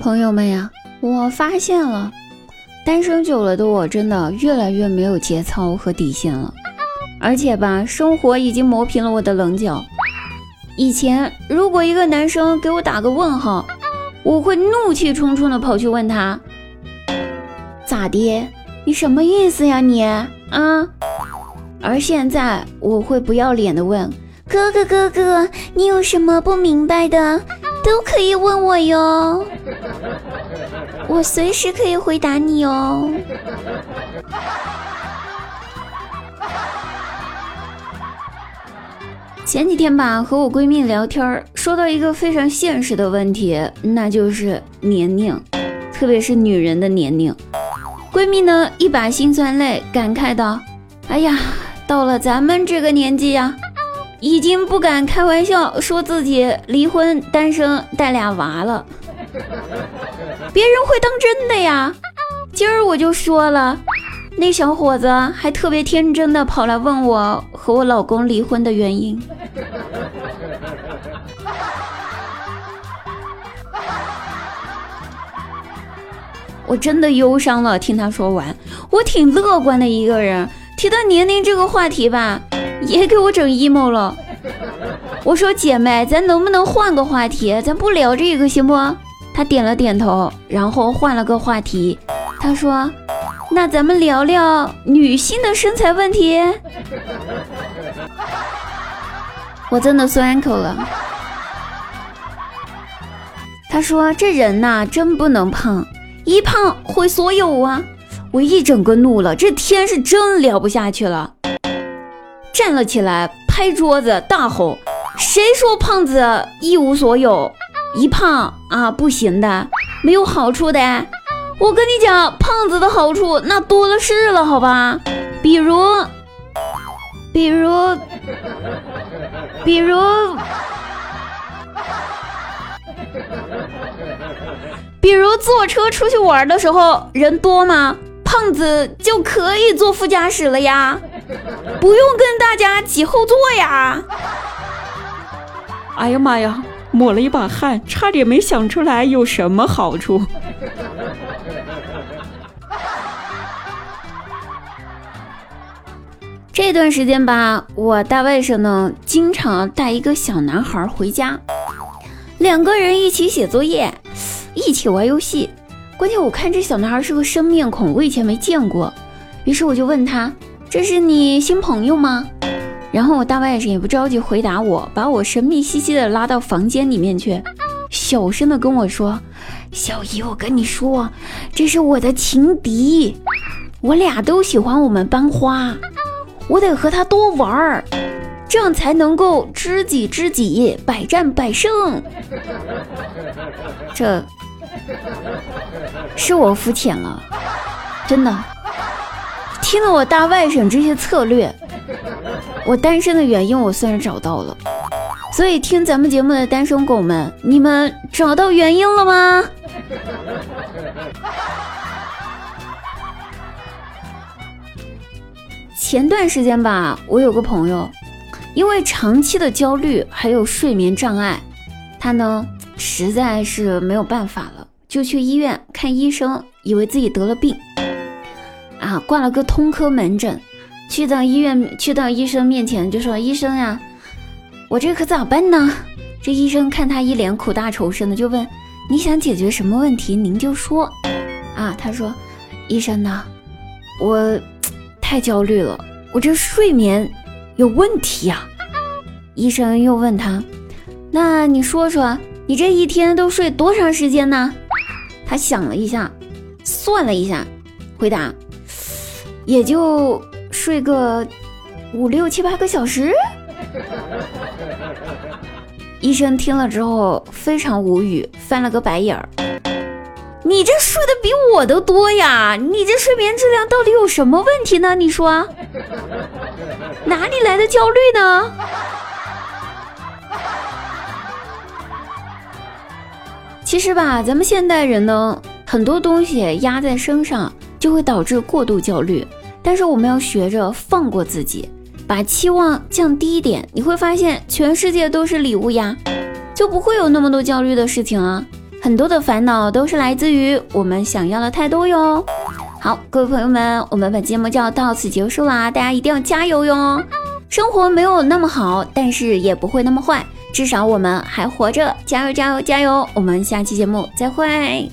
朋友们呀，我发现了，单身久了的我真的越来越没有节操和底线了，而且吧，生活已经磨平了我的棱角。以前如果一个男生给我打个问号，我会怒气冲冲的跑去问他，咋的？你什么意思呀你啊？而现在我会不要脸的问，哥哥哥哥，你有什么不明白的？都可以问我哟，我随时可以回答你哦。前几天吧，和我闺蜜聊天，说到一个非常现实的问题，那就是年龄，特别是女人的年龄。闺蜜呢，一把辛酸泪，感慨道：“哎呀，到了咱们这个年纪呀。”已经不敢开玩笑说自己离婚单身带俩娃了，别人会当真的呀。今儿我就说了，那小伙子还特别天真的跑来问我和我老公离婚的原因，我真的忧伤了。听他说完，我挺乐观的一个人，提到年龄这个话题吧。也给我整 emo 了。我说姐妹，咱能不能换个话题？咱不聊这个行不？她点了点头，然后换了个话题。她说：“那咱们聊聊女性的身材问题。”我真的酸口了。她说：“这人呐，真不能胖，一胖毁所有啊！”我一整个怒了，这天是真聊不下去了。站了起来，拍桌子大吼：“谁说胖子一无所有？一胖啊不行的，没有好处的。我跟你讲，胖子的好处那多了是了，好吧？比如，比如，比如，比如坐车出去玩的时候人多吗？胖子就可以坐副驾驶了呀。” 不用跟大家挤后座呀！哎呀妈呀，抹了一把汗，差点没想出来有什么好处。这段时间吧，我大外甥呢，经常带一个小男孩回家，两个人一起写作业，一起玩游戏。关键我看这小男孩是个生面孔，我以前没见过，于是我就问他。这是你新朋友吗？然后我大外甥也不着急回答我，把我神秘兮兮的拉到房间里面去，小声的跟我说：“小姨，我跟你说，这是我的情敌，我俩都喜欢我们班花，我得和他多玩儿，这样才能够知己知己，百战百胜。”这是我肤浅了，真的。听了我大外甥这些策略，我单身的原因我算是找到了。所以听咱们节目的单身狗们，你们找到原因了吗？前段时间吧，我有个朋友，因为长期的焦虑还有睡眠障碍，他呢实在是没有办法了，就去医院看医生，以为自己得了病。啊，挂了个通科门诊，去到医院，去到医生面前就说：“医生呀，我这可咋办呢？”这医生看他一脸苦大仇深的，就问：“你想解决什么问题？您就说。”啊，他说：“医生呢，我太焦虑了，我这睡眠有问题呀。”医生又问他：“那你说说，你这一天都睡多长时间呢？”他想了一下，算了一下，回答。也就睡个五六七八个小时。医生听了之后非常无语，翻了个白眼儿。你这睡的比我都多呀！你这睡眠质量到底有什么问题呢？你说，哪里来的焦虑呢？其实吧，咱们现代人呢，很多东西压在身上。就会导致过度焦虑，但是我们要学着放过自己，把期望降低一点，你会发现全世界都是礼物呀，就不会有那么多焦虑的事情啊。很多的烦恼都是来自于我们想要的太多哟。好，各位朋友们，我们本节目就要到此结束啦，大家一定要加油哟！生活没有那么好，但是也不会那么坏，至少我们还活着，加油加油加油！我们下期节目再会。